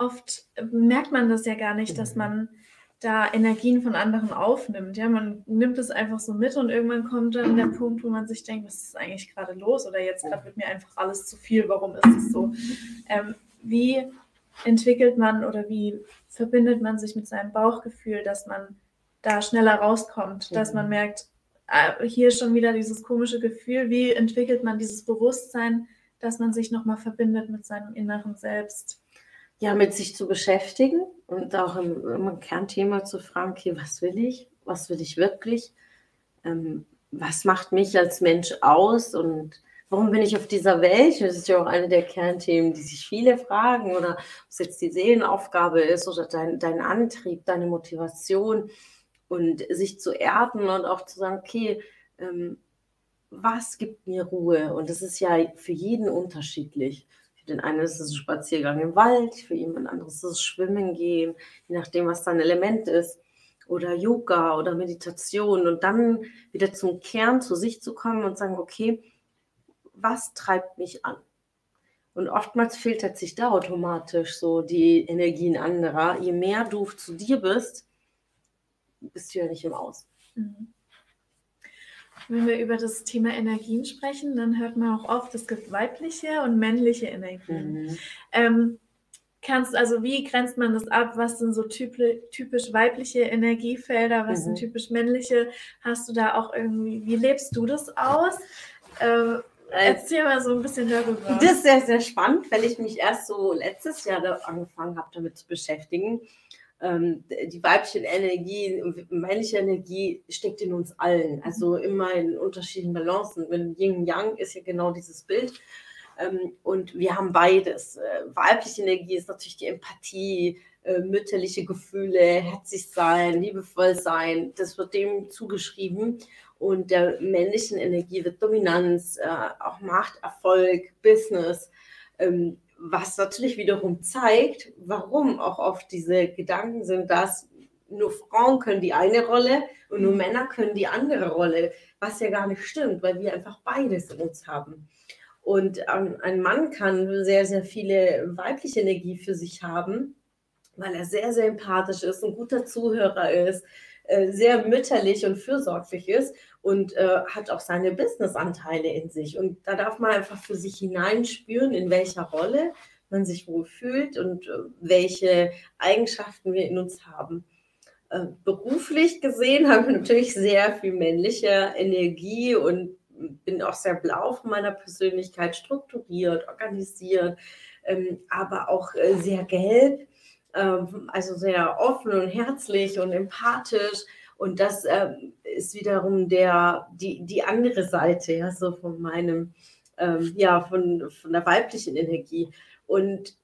Oft merkt man das ja gar nicht, dass man da Energien von anderen aufnimmt. Ja, man nimmt es einfach so mit und irgendwann kommt dann der Punkt, wo man sich denkt, was ist eigentlich gerade los? Oder jetzt gerade wird mir einfach alles zu viel. Warum ist es so? Ähm, wie entwickelt man oder wie verbindet man sich mit seinem Bauchgefühl, dass man da schneller rauskommt, dass man merkt, äh, hier schon wieder dieses komische Gefühl. Wie entwickelt man dieses Bewusstsein, dass man sich nochmal verbindet mit seinem inneren Selbst? Ja, mit sich zu beschäftigen und auch im, im Kernthema zu fragen, okay, was will ich? Was will ich wirklich? Ähm, was macht mich als Mensch aus und warum bin ich auf dieser Welt? Das ist ja auch eine der Kernthemen, die sich viele fragen oder ob es jetzt die Seelenaufgabe ist oder dein, dein Antrieb, deine Motivation und sich zu erden und auch zu sagen, okay, ähm, was gibt mir Ruhe? Und das ist ja für jeden unterschiedlich den einen ist es ein Spaziergang im Wald, für jemand anderes ist es Schwimmen gehen, je nachdem, was dein Element ist. Oder Yoga oder Meditation und dann wieder zum Kern zu sich zu kommen und sagen, okay, was treibt mich an? Und oftmals filtert sich da automatisch so die Energien anderer. Je mehr du zu dir bist, bist du ja nicht im Aus. Mhm. Wenn wir über das Thema Energien sprechen, dann hört man auch oft, es gibt weibliche und männliche Energien. Mhm. Ähm, kannst also, wie grenzt man das ab? Was sind so typisch, weibliche Energiefelder? Was mhm. sind typisch männliche? Hast du da auch irgendwie, wie lebst du das aus? Äh, Erzähl mal so ein bisschen darüber. Das ist sehr, sehr spannend, weil ich mich erst so letztes Jahr angefangen habe, damit zu beschäftigen ähm, die weibliche Energie, männliche Energie steckt in uns allen. Mhm. Also immer in unterschiedlichen Balancen. Wenn Yin Yang ist ja genau dieses Bild. Ähm, und wir haben beides. Äh, weibliche Energie ist natürlich die Empathie, äh, mütterliche Gefühle, herzlich sein, liebevoll sein. Das wird dem zugeschrieben. Und der männlichen Energie wird Dominanz, äh, auch Macht, Erfolg, Business. Ähm, was natürlich wiederum zeigt, warum auch oft diese Gedanken sind, dass nur Frauen können die eine Rolle und nur Männer können die andere Rolle, was ja gar nicht stimmt, weil wir einfach beides in uns haben. Und ein Mann kann sehr, sehr viele weibliche Energie für sich haben, weil er sehr, sehr empathisch ist, ein guter Zuhörer ist, äh, sehr mütterlich und fürsorglich ist und äh, hat auch seine Businessanteile in sich. Und da darf man einfach für sich hineinspüren, in welcher Rolle man sich wohl fühlt und äh, welche Eigenschaften wir in uns haben. Äh, beruflich gesehen haben wir natürlich sehr viel männliche Energie und bin auch sehr blau von meiner Persönlichkeit, strukturiert, organisiert, ähm, aber auch äh, sehr gelb also sehr offen und herzlich und empathisch. Und das ähm, ist wiederum der, die, die andere Seite, ja, so von meinem, ähm, ja, von, von der weiblichen Energie. Und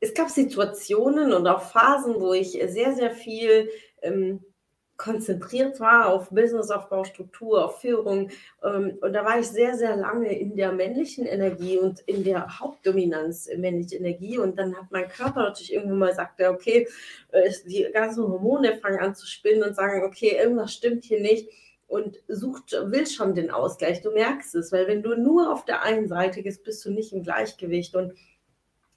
es gab Situationen und auch Phasen, wo ich sehr, sehr viel ähm, konzentriert war auf Businessaufbau, Struktur, auf Führung. Ähm, und da war ich sehr, sehr lange in der männlichen Energie und in der Hauptdominanz männlichen Energie. Und dann hat mein Körper natürlich irgendwann mal gesagt, okay, äh, die ganzen Hormone fangen an zu spinnen und sagen, okay, irgendwas stimmt hier nicht und sucht, will schon den Ausgleich. Du merkst es, weil wenn du nur auf der einen Seite bist, bist du nicht im Gleichgewicht und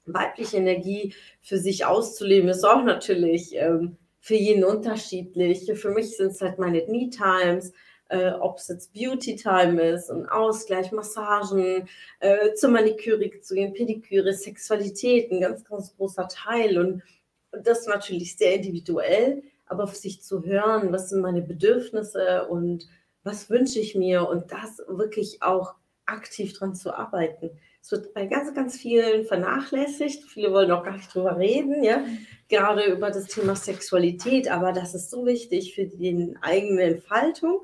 weibliche Energie für sich auszuleben, ist auch natürlich ähm, für jeden unterschiedlich. Für mich sind es halt meine Me-Times, äh, ob es jetzt Beauty-Time ist, ein Ausgleich, Massagen, äh, zur Maniküre zu gehen, Pediküre, Sexualität, ein ganz, ganz großer Teil. Und, und das natürlich sehr individuell, aber auf sich zu hören, was sind meine Bedürfnisse und was wünsche ich mir und das wirklich auch aktiv dran zu arbeiten. Es wird bei ganz, ganz vielen vernachlässigt. Viele wollen auch gar nicht drüber reden, ja. Gerade über das Thema Sexualität. Aber das ist so wichtig für die eigene Entfaltung,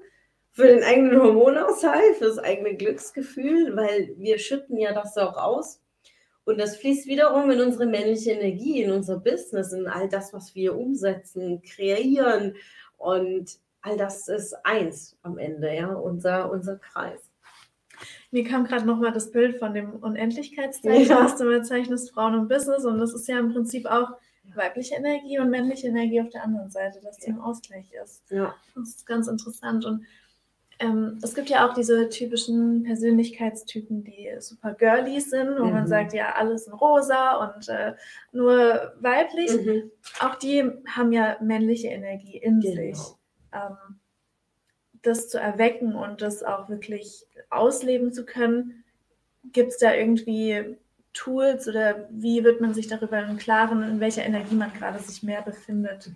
für den eigenen Hormonaushalt, für das eigene Glücksgefühl, weil wir schütten ja das auch aus. Und das fließt wiederum in unsere männliche Energie, in unser Business, in all das, was wir umsetzen, kreieren. Und all das ist eins am Ende, ja, unser, unser Kreis. Mir kam gerade nochmal das Bild von dem Unendlichkeitszeichen, ja. was du bezeichnest, Frauen und Business. Und das ist ja im Prinzip auch weibliche Energie und männliche Energie auf der anderen Seite, dass die im Ausgleich ist. Ja. Das ist ganz interessant. Und ähm, es gibt ja auch diese typischen Persönlichkeitstypen, die super girly sind, wo mhm. man sagt, ja, alles in rosa und äh, nur weiblich. Mhm. Auch die haben ja männliche Energie in genau. sich. Ähm, das zu erwecken und das auch wirklich ausleben zu können, gibt es da irgendwie Tools oder wie wird man sich darüber im Klaren, in welcher Energie man gerade sich mehr befindet?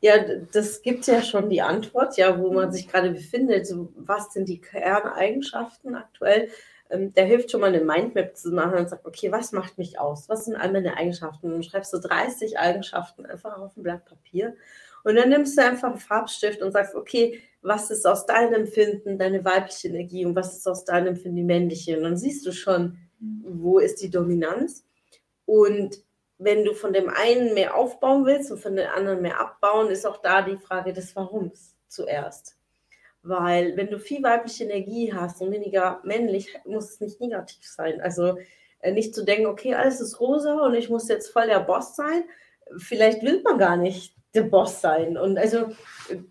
Ja, das gibt ja schon die Antwort, ja, wo man sich gerade befindet. Was sind die Kerneigenschaften aktuell? Ähm, der hilft schon mal eine Mindmap zu machen und sagt, okay, was macht mich aus? Was sind all meine Eigenschaften? Und schreibst du 30 Eigenschaften einfach auf ein Blatt Papier. Und dann nimmst du einfach einen Farbstift und sagst, okay, was ist aus deinem Empfinden deine weibliche Energie und was ist aus deinem Empfinden die männliche? Und dann siehst du schon, wo ist die Dominanz. Und wenn du von dem einen mehr aufbauen willst und von den anderen mehr abbauen, ist auch da die Frage des Warums zuerst. Weil wenn du viel weibliche Energie hast und weniger männlich, muss es nicht negativ sein. Also äh, nicht zu denken, okay, alles ist rosa und ich muss jetzt voll der Boss sein. Vielleicht will man gar nicht der Boss sein. Und also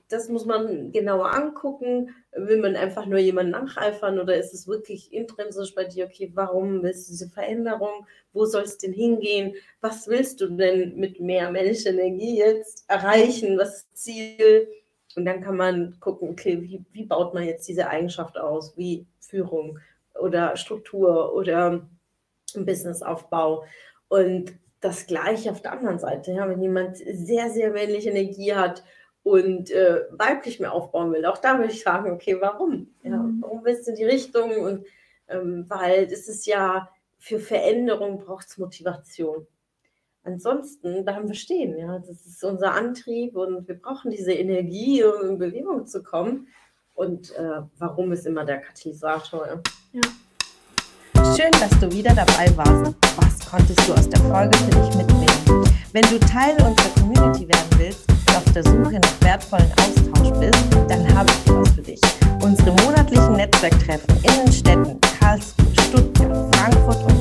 das muss man genauer angucken. Will man einfach nur jemanden nacheifern oder ist es wirklich intrinsisch bei dir, okay, warum willst du diese Veränderung? Wo soll es denn hingehen? Was willst du denn mit mehr männlicher Energie jetzt erreichen? Was ist Ziel? Und dann kann man gucken, okay, wie, wie baut man jetzt diese Eigenschaft aus? Wie Führung oder Struktur oder Businessaufbau? Und das Gleiche auf der anderen Seite. Ja, wenn jemand sehr, sehr männliche Energie hat und äh, weiblich mehr aufbauen will, auch da würde ich sagen, okay, warum? Ja, mhm. warum willst du in die Richtung? Und ähm, weil es ist ja für Veränderung braucht es Motivation. Ansonsten bleiben wir stehen. Ja, das ist unser Antrieb und wir brauchen diese Energie, um in Bewegung zu kommen. Und äh, warum ist immer der Katalysator? Ja. Schön, dass du wieder dabei warst. Konntest du aus der Folge für dich mitnehmen? Wenn du Teil unserer Community werden willst und auf der Suche nach wertvollen Austausch bist, dann habe ich etwas für dich. Unsere monatlichen Netzwerktreffen in den Städten Karlsruhe, Stuttgart, Frankfurt